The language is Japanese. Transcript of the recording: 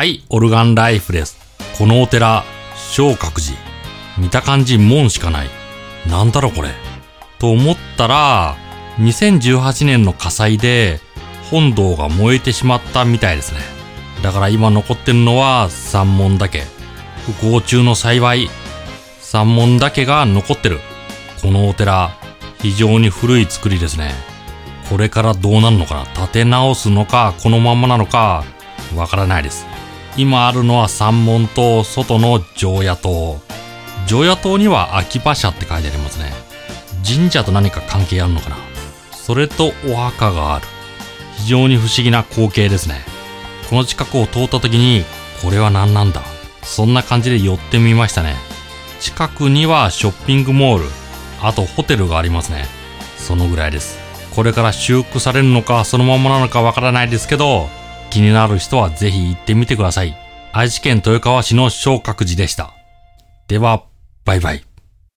はい、オルガンライフです。このお寺、小覚寺。見た感じ門しかない。なんだろこれ。と思ったら、2018年の火災で本堂が燃えてしまったみたいですね。だから今残ってるのは三門だけ。不幸中の幸い、三門だけが残ってる。このお寺、非常に古い作りですね。これからどうなるのかな建て直すのか、このままなのか、わからないです。今あるのは三門と外の常夜灯。常夜灯には秋葉社って書いてありますね。神社と何か関係あるのかな？それとお墓がある。非常に不思議な光景ですね。この近くを通った時に、これは何なんだ？そんな感じで寄ってみましたね。近くにはショッピングモール、あとホテルがありますね。そのぐらいです。これから修復されるのかそのままなのかわからないですけど、気になる人はぜひ行ってみてください。愛知県豊川市の昇格寺でした。では、バイバイ。